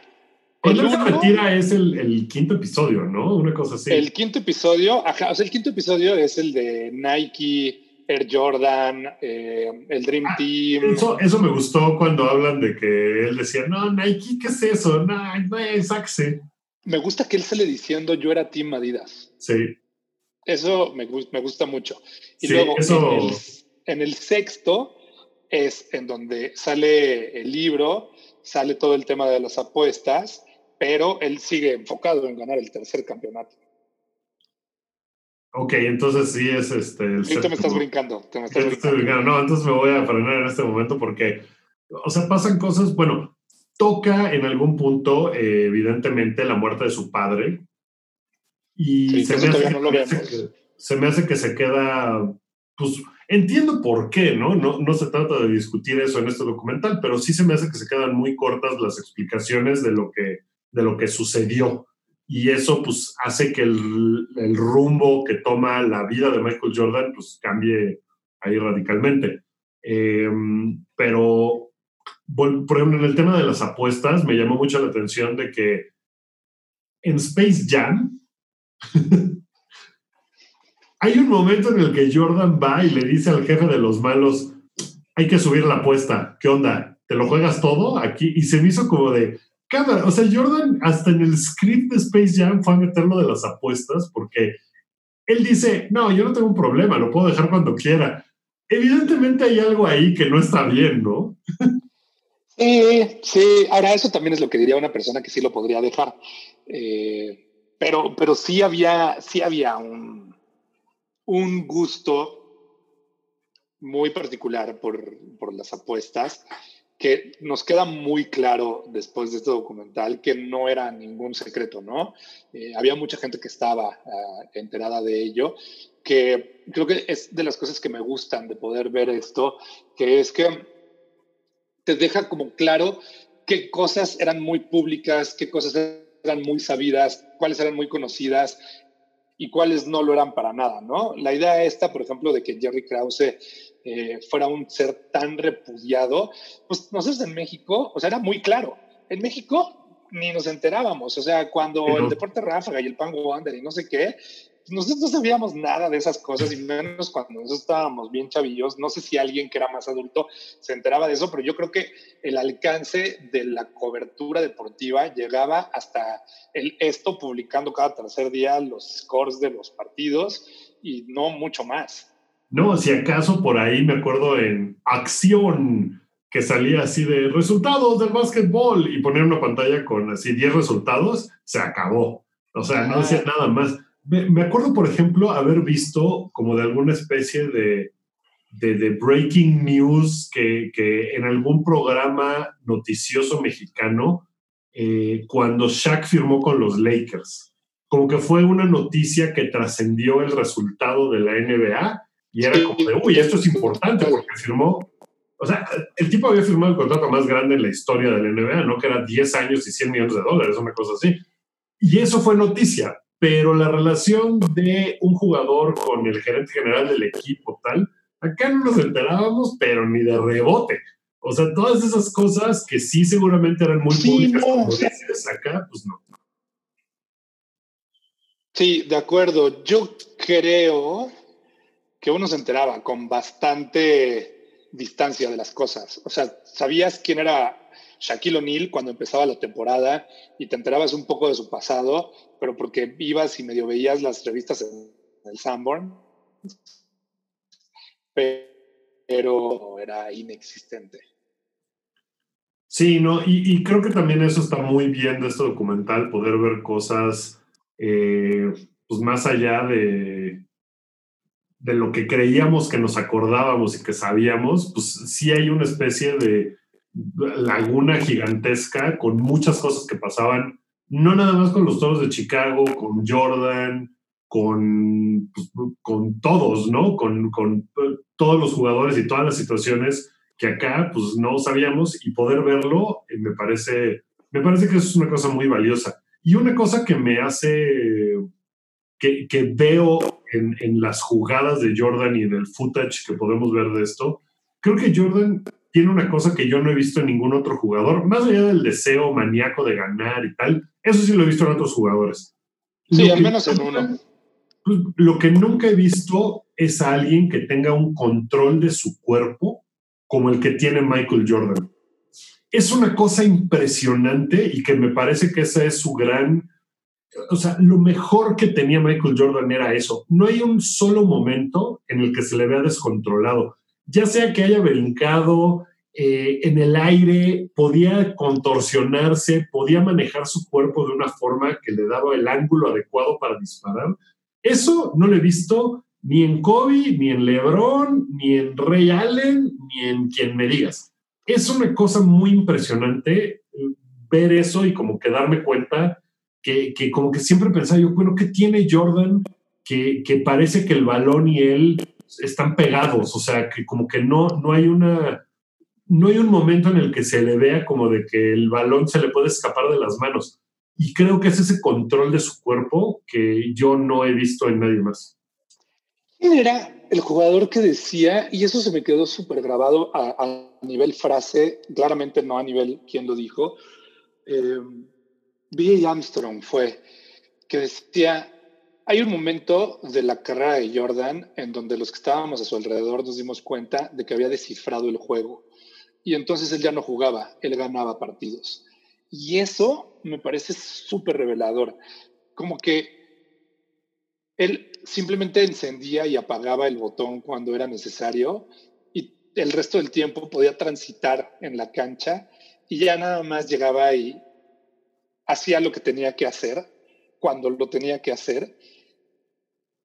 cuando él se retira es el, el, quinto episodio, ¿no? Una cosa así. El quinto episodio, ajá, o sea, el quinto episodio es el de Nike, Air Jordan, eh, el Dream ah, Team. Eso, eso, me gustó cuando hablan de que él decía, no, Nike, ¿qué es eso? No, no es Axe. Me gusta que él sale diciendo yo era Team Adidas. Sí. Eso me, me gusta mucho. Y luego en, el, en el sexto es en donde sale el libro, sale todo el tema de las apuestas pero él sigue enfocado en ganar el tercer campeonato. Ok, entonces sí es este. El te me estás brincando. Te me estás brincando. No, entonces me voy a frenar en este momento porque, o sea, pasan cosas. Bueno, toca en algún punto, eh, evidentemente, la muerte de su padre. Y se, me hace, no que, se me hace que se queda. Pues entiendo por qué, ¿no? ¿no? No se trata de discutir eso en este documental, pero sí se me hace que se quedan muy cortas las explicaciones de lo que de lo que sucedió. Y eso pues hace que el, rumbo que toma la vida de Michael Jordan pues cambie ahí radicalmente. Em, pero, bueno, por ejemplo, en el tema de las apuestas me llamó mucho la atención de que en Space Jam hay un momento en el que Jordan va y le dice al jefe de los malos, hay que subir la apuesta, ¿qué onda? ¿Te lo juegas todo aquí? Y se me hizo como de, cada, o sea, Jordan hasta en el script de Space Jam fue a meterlo de las apuestas porque él dice, no, yo no tengo un problema, lo puedo dejar cuando quiera. Evidentemente hay algo ahí que no está bien, ¿no? Sí, sí. Ahora, eso también es lo que diría una persona que sí lo podría dejar. Eh, pero, pero sí había, sí había un, un gusto muy particular por, por las apuestas que nos queda muy claro después de este documental que no era ningún secreto, ¿no? Eh, había mucha gente que estaba ah, enterada de ello, que creo que es de las cosas que me gustan de poder ver esto, que es que te deja como claro qué cosas eran muy públicas, qué cosas eran muy sabidas, cuáles eran muy conocidas y cuáles no lo eran para nada, ¿no? La idea esta, por ejemplo, de que Jerry Krause eh, fuera un ser tan repudiado, pues nosotros en México, o sea, era muy claro. En México ni nos enterábamos, o sea, cuando el Deporte Ráfaga y el Pan Wonder y no sé qué, nosotros no sabíamos nada de esas cosas y menos cuando nosotros estábamos bien chavillos. No sé si alguien que era más adulto se enteraba de eso, pero yo creo que el alcance de la cobertura deportiva llegaba hasta el, esto publicando cada tercer día los scores de los partidos y no mucho más. No, si acaso por ahí me acuerdo en Acción que salía así de resultados del básquetbol y poner una pantalla con así 10 resultados, se acabó. O sea, no decía nada más me, acuerdo, por ejemplo, haber visto como de alguna especie de, de, breaking news que, que, en algún programa noticioso mexicano, eh, cuando Shaq firmó con los Lakers. Como que fue una noticia que trascendió el resultado de la NBA y era como de, uy, esto es importante porque firmó. O sea, el tipo había firmado el contrato más grande en la historia de la NBA, ¿no? Que era 10 años y 100 millones de dólares, una cosa así. Y eso fue noticia pero la relación de un jugador con el gerente general del equipo, tal, acá no nos enterábamos, pero ni de rebote. O sea, todas esas cosas que sí seguramente eran muy públicas, como dices acá, pues no. Sí, de acuerdo. Yo creo que uno se enteraba con bastante distancia de las cosas. O sea, sabías quién era Shaquille O'Neal cuando empezaba la temporada y te enterabas un poco de su pasado, pero porque ibas y medio veías las revistas en el Sanborn, pero era inexistente. Sí, no, y, creo que también eso está muy bien de este documental, poder ver cosas eh, pues más allá de, de lo que creíamos que nos acordábamos y que sabíamos, pues sí hay una especie de laguna gigantesca con muchas cosas que pasaban, no nada más con los toros de Chicago, con Jordan, con, pues, con todos, ¿no? Con, con, todos los jugadores y todas las situaciones que acá pues no sabíamos y poder verlo eh, me parece, me parece que es una cosa muy valiosa. Y una cosa que me hace, que, que veo en, en las jugadas de Jordan y en el footage que podemos ver de esto, creo que Jordan tiene una cosa que yo no he visto en ningún otro jugador, más allá del deseo maníaco de ganar y tal, eso sí lo he visto en otros jugadores. Sí, al menos en uno. Pues, lo que nunca he visto es a alguien que tenga un control de su cuerpo como el que tiene Michael Jordan. Es una cosa impresionante y que me parece que esa es su gran... O sea, lo mejor que tenía Michael Jordan era eso. No hay un solo momento en el que se le vea descontrolado ya sea que haya brincado eh, en el aire, podía contorsionarse, podía manejar su cuerpo de una forma que le daba el ángulo adecuado para disparar. Eso no lo he visto ni en Kobe, ni en LeBron, ni en Ray Allen, ni en quien me digas. Es una cosa muy impresionante eh, ver eso y como que darme cuenta que, que como que siempre pensaba yo, bueno, ¿qué tiene Jordan que, que parece que el balón y él están pegados, o sea, que como que no, no hay una, no hay un momento en el que se le vea como de que el balón se le puede escapar de las manos. Y creo que es ese control de su cuerpo que yo no he visto en nadie más. ¿Quién era el jugador que decía, y eso se me quedó súper grabado a, nivel frase, claramente no a nivel quién lo dijo, eh. Armstrong fue, que decía, hay un momento de la carrera de Jordan en donde los que estábamos a su alrededor nos dimos cuenta de que había descifrado el juego. Y entonces él ya no jugaba, él ganaba partidos. Y eso me parece súper revelador. Como que él simplemente encendía y apagaba el botón cuando era necesario y el resto del tiempo podía transitar en la cancha y ya nada más llegaba y hacía lo que tenía que hacer cuando lo tenía que hacer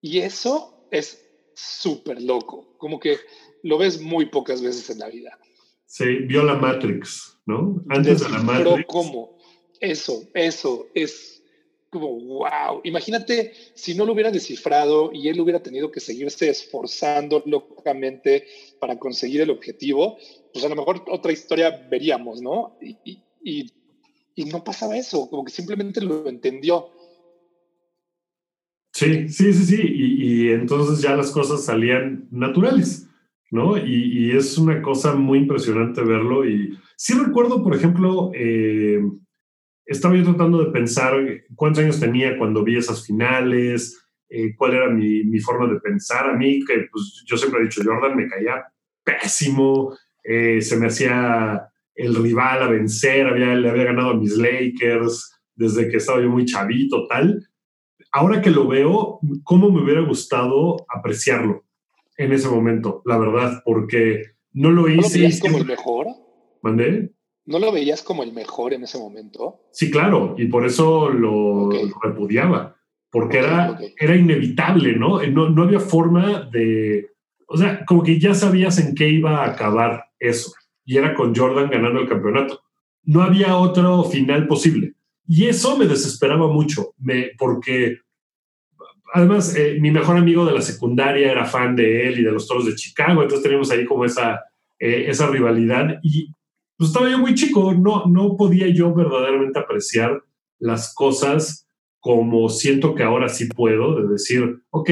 y eso es súper loco, como que lo ves muy pocas veces en la vida. Sí, vio la Matrix, ¿no? Antes de la Matrix. ¿cómo? Eso, eso es como, wow. Imagínate si no lo hubiera descifrado y él hubiera tenido que seguirse esforzando locamente para conseguir el objetivo, pues a lo mejor otra historia veríamos, ¿no? Y, y y no pasaba eso, como que simplemente lo entendió. Sí, sí, sí, sí, y, entonces ya las cosas salían naturales, ¿no? Y, es una cosa muy impresionante verlo. Y sí recuerdo, por ejemplo, eh, estaba yo tratando de pensar cuántos años tenía cuando vi esas finales, eh, cuál era mi, mi, forma de pensar. A mí, que pues yo siempre he dicho, Jordan me caía pésimo, eh, se me hacía el rival a vencer, había, le había ganado a mis Lakers desde que estaba yo muy chavito, tal ahora que lo veo, cómo me hubiera gustado apreciarlo en ese momento, la verdad, porque no lo hice. ¿No lo veías como el mejor? ¿Mandé? ¿No lo veías como el mejor en ese momento? Sí, claro, y por eso lo, repudiaba, porque era, era inevitable, ¿no? ¿no? No había forma de... O sea, como que ya sabías en qué iba a acabar eso, y era con Jordan ganando el campeonato. No había otro final posible. Y eso me desesperaba mucho, me, porque además eh, mi mejor amigo de la secundaria era fan de él y de los Toros de Chicago, entonces teníamos ahí como esa, eh, esa rivalidad y pues estaba yo muy chico, no, no podía yo verdaderamente apreciar las cosas como siento que ahora sí puedo, de decir, ok,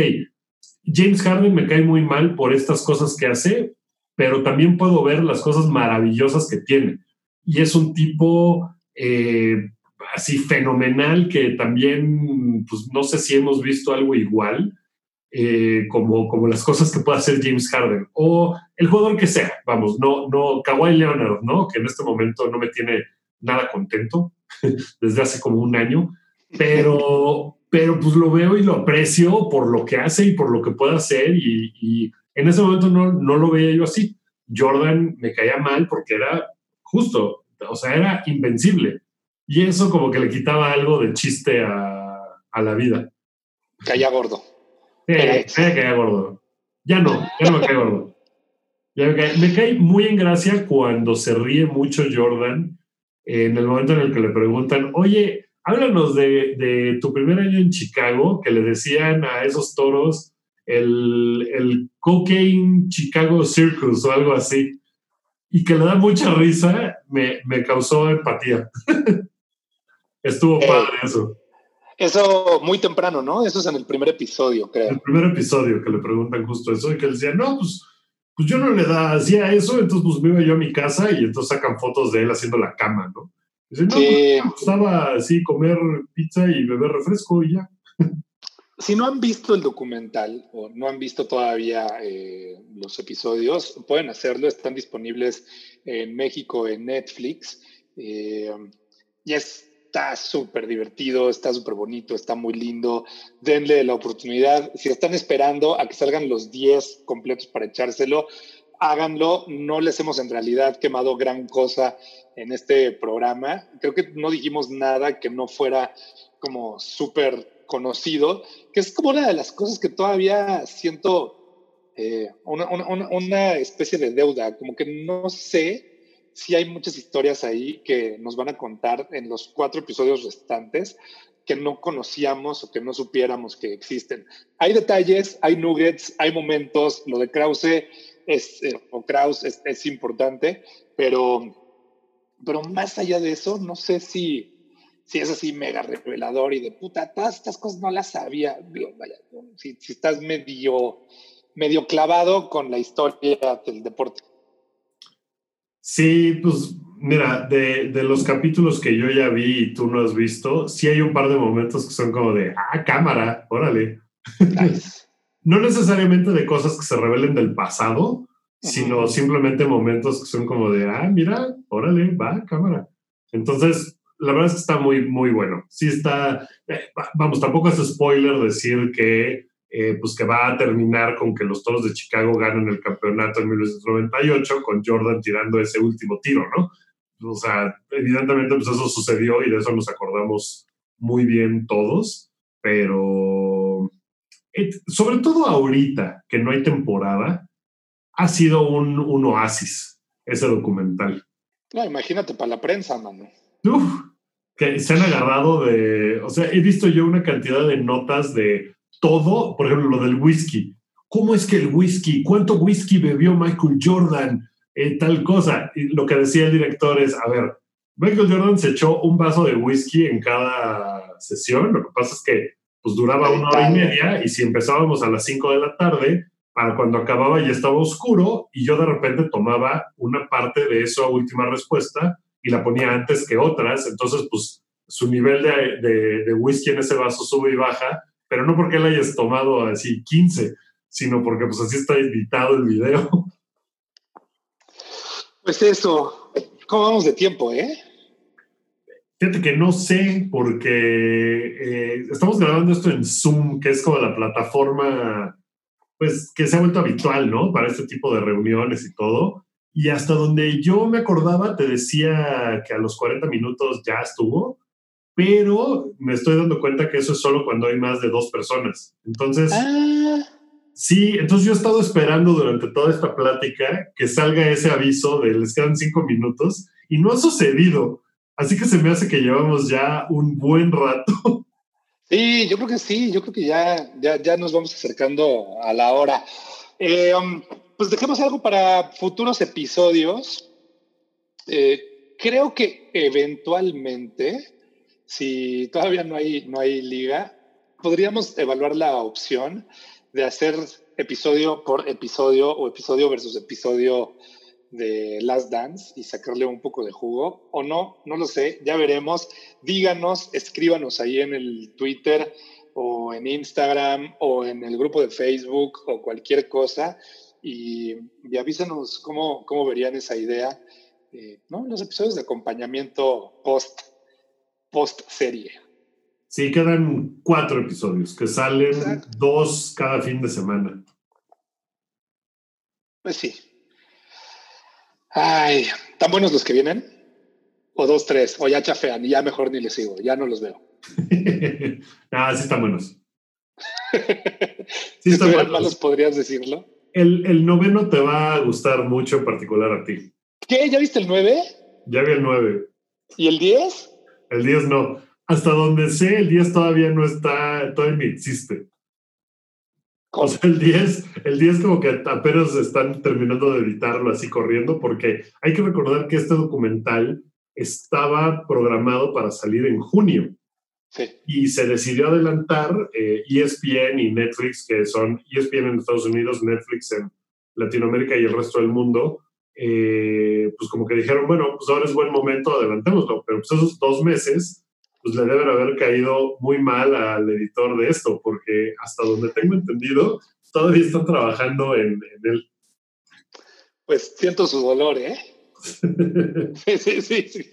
James Harden me cae muy mal por estas cosas que hace, pero también puedo ver las cosas maravillosas que tiene. Y es un tipo eh, así fenomenal que también, pues no sé si hemos visto algo igual, eh, como, como las cosas que puede hacer James Harden o el jugador que sea, vamos, no, no, Kawhi Leonard, ¿no? Que en este momento no me tiene nada contento desde hace como un año, pero, pero pues lo veo y lo aprecio por lo que hace y por lo que puede hacer y, y en ese momento no, no lo veía yo así. Jordan me caía mal porque era justo, o sea, era invencible y eso como que le quitaba algo de chiste a, a la vida. Caía gordo. Sí, caía gordo. Ya no, ya no me cae gordo. me, cae, me cae muy en gracia cuando se ríe mucho Jordan en el momento en el que le preguntan, oye, háblanos de, de, tu primer año en Chicago, que le decían a esos toros el, el Cocaine Chicago Circus o algo así, y que le da mucha risa, me, me causó empatía. Estuvo eh, padre eso. Eso muy temprano, ¿no? Eso es en el primer episodio, creo. El primer episodio que le preguntan justo eso y que él decía, no, pues, pues yo no le da, hacía eso, entonces pues me iba yo a mi casa y entonces sacan fotos de él haciendo la cama, ¿no? Dice, no, pues, me gustaba así comer pizza y beber refresco y ya. Si no han visto el documental o no han visto todavía eh, los episodios, pueden hacerlo, están disponibles en México en Netflix. Eh, y es está súper divertido, está súper bonito, está muy lindo. Denle la oportunidad. Si están esperando a que salgan los 10 completos para echárselo, háganlo. No les hemos en realidad quemado gran cosa en este programa. Creo que no dijimos nada que no fuera como súper conocido, que es como una de las cosas que todavía siento eh, una, una, una especie de deuda, como que no sé sí hay muchas historias ahí que nos van a contar en los cuatro episodios restantes que no conocíamos o que no supiéramos que existen. Hay detalles, hay nuggets, hay momentos, lo de Krause es, eh, o Kraus es, importante, pero, pero más allá de eso, no sé si, si es así mega revelador y de puta, todas estas cosas no las sabía. si, si estás medio, medio clavado con la historia del deporte. Sí, pues mira, de, los capítulos que yo ya vi y tú no has visto, sí hay un par de momentos que son como de, ah, cámara, órale. no necesariamente de cosas que se revelen del pasado, sino simplemente momentos que son como de, ah, mira, órale, va, cámara. Entonces, la verdad es que está muy, muy bueno. Sí está, eh, vamos, tampoco es spoiler decir que eh, pues que va a terminar con que los Toros de Chicago ganen el campeonato en 1998 con Jordan tirando ese último tiro, ¿no? O sea, evidentemente pues eso sucedió y de eso nos acordamos muy bien todos, pero eh, sobre todo ahorita que no hay temporada, ha sido un, un oasis ese documental. No, imagínate para la prensa, mano. Uf, que se han agarrado de, o sea, he visto yo una cantidad de notas de todo, por ejemplo, lo del whisky. ¿Cómo es que el whisky? ¿Cuánto whisky bebió Michael Jordan? Eh, tal cosa. Y lo que decía el director es, a ver, Michael Jordan se echó un vaso de whisky en cada sesión. Lo que pasa es que pues duraba una hora y media y si empezábamos a las 5 de la tarde, para cuando acababa ya estaba oscuro y yo de repente tomaba una parte de esa última respuesta y la ponía antes que otras. Entonces, pues su nivel de, de, whisky en ese vaso sube y baja, pero no porque él hayas tomado así 15, sino porque pues así está editado el video. Pues eso, ¿cómo vamos de tiempo, eh? Fíjate que no sé, porque eh, estamos grabando esto en Zoom, que es como la plataforma, pues, que se ha vuelto habitual, ¿no? Para este tipo de reuniones y todo. Y hasta donde yo me acordaba, te decía que a los 40 minutos ya estuvo, pero me estoy dando cuenta que eso es solo cuando hay más de dos personas. Entonces, ah. sí, entonces yo he estado esperando durante toda esta plática que salga ese aviso de les quedan cinco minutos y no ha sucedido. Así que se me hace que llevamos ya un buen rato. Sí, yo creo que sí, yo creo que ya, ya, nos vamos acercando a la hora. Eh, um, pues dejemos algo para futuros episodios. Eh, creo que eventualmente si todavía no hay, no hay liga, podríamos evaluar la opción de hacer episodio por episodio o episodio versus episodio de Last Dance y sacarle un poco de jugo o no, no lo sé, ya veremos. Díganos, escríbanos ahí en el Twitter o en Instagram o en el grupo de Facebook o cualquier cosa y, avísenos cómo, cómo verían esa idea, eh, ¿no? Los episodios de acompañamiento post post-serie. Sí, quedan cuatro episodios, que salen dos cada fin de semana. Pues sí. Ay, ¿tan buenos los que vienen? O dos, tres, o ya chafean, y ya mejor ni les sigo, ya no los veo. ah, sí están buenos. sí están buenos. malos, podrías decirlo. El, el, noveno te va a gustar mucho en particular a ti. ¿Qué? ¿Ya viste el nueve? Ya vi el nueve. ¿Y el diez? El 10 no. Hasta donde sé, el 10 todavía no está, todavía ni existe. O sea, el 10, el 10 como que apenas están terminando de editarlo así corriendo, porque hay que recordar que este documental estaba programado para salir en junio. Sí. Y se decidió adelantar ESPN eh, e y Netflix, que son ESPN en Estados Unidos, Netflix en Latinoamérica y el resto del mundo, eh, pues como que dijeron, bueno, pues ahora es buen momento, adelantémoslo, pero pues esos dos meses, pues le deben haber caído muy mal al editor de esto, porque hasta donde tengo entendido, todavía están trabajando en, él. Pues siento su dolor, ¿eh? sí, sí, sí, sí.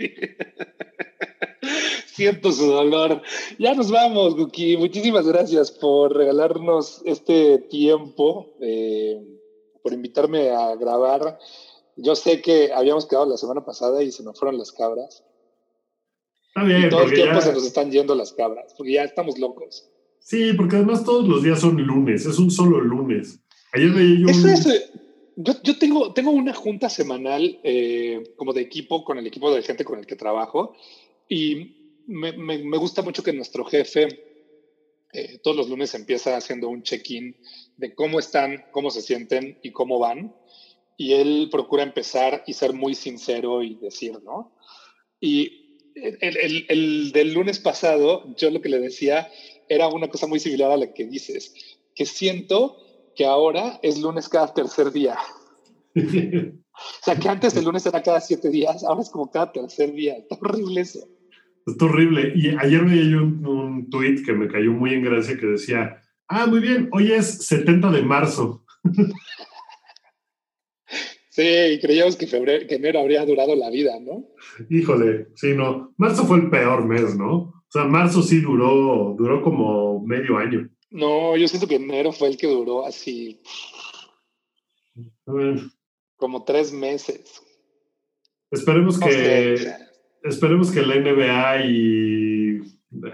Siento su dolor. Ya nos vamos, Guki. Muchísimas gracias por regalarnos este tiempo, eh, por invitarme a grabar yo sé que habíamos quedado la semana pasada y se nos fueron las cabras. Está bien, y todo el tiempo se nos están yendo las cabras, porque ya estamos locos. Sí, porque además todos los días son lunes, es un solo lunes. Ayer veía yo. Eh, yo, tengo, tengo una junta semanal eh, como de equipo con el equipo de gente con el que trabajo y me, me, gusta mucho que nuestro jefe eh, todos los lunes empieza haciendo un check-in de cómo están, cómo se sienten y cómo van y él procura empezar y ser muy sincero y decir, ¿no? Y el, el, del lunes pasado, yo lo que le decía era una cosa muy similar a la que dices, que siento que ahora es lunes cada tercer día. o sea, que antes el lunes era cada siete días, ahora es como cada tercer día. Está horrible eso. Está horrible. Y ayer dio un, un tweet que me cayó muy en gracia que decía, ah, muy bien, hoy es 70 de marzo. Sí, creíamos que, febrero, que enero habría durado la vida, ¿no? Híjole, sí, no. Marzo fue el peor mes, ¿no? O sea, marzo sí duró, duró como medio año. No, yo siento que enero fue el que duró así. Como tres meses. Esperemos que. Esperemos que la NBA y.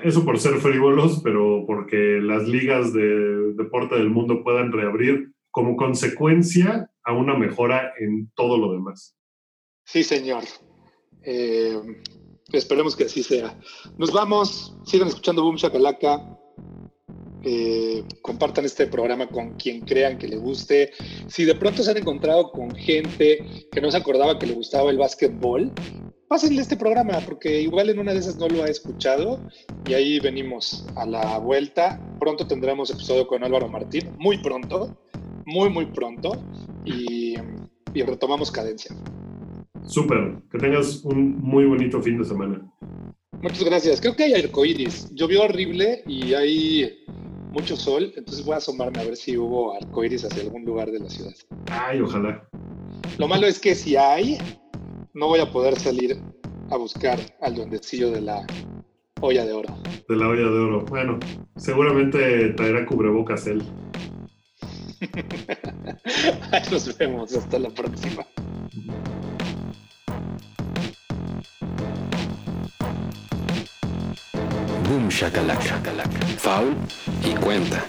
Eso por ser frívolos, pero porque las ligas de deporte del mundo puedan reabrir como consecuencia a una mejora en todo lo demás. Sí, señor. Eh, esperemos que así sea. Nos vamos, sigan escuchando Boom Shakalaka. Eh, compartan este programa con quien crean que le guste. Si de pronto se han encontrado con gente que no se acordaba que le gustaba el básquetbol, pásenle este programa, porque igual en una de esas no lo ha escuchado y ahí venimos a la vuelta. Pronto tendremos episodio con Álvaro Martín, muy pronto, muy, muy pronto, y, y retomamos cadencia. Súper, que tengas un muy bonito fin de semana. Muchas gracias. Creo que hay arcoíris. Llovió horrible y hay mucho sol, entonces voy a asomarme a ver si hubo arcoíris hacia algún lugar de la ciudad. Ay, ojalá. Lo malo es que si hay, no voy a poder salir a buscar al duendecillo de la olla de oro. De la olla de oro. Bueno, seguramente traerá cubrebocas él. Nos vemos. Hasta la próxima. Boom Shakalaka. Foul y cuenta.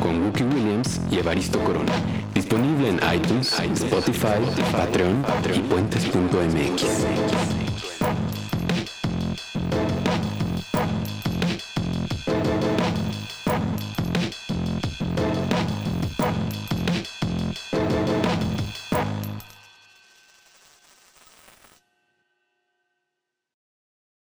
Con Wookie Williams y Evaristo Corona. Disponible en iTunes, Spotify, Patreon y puentes.mx.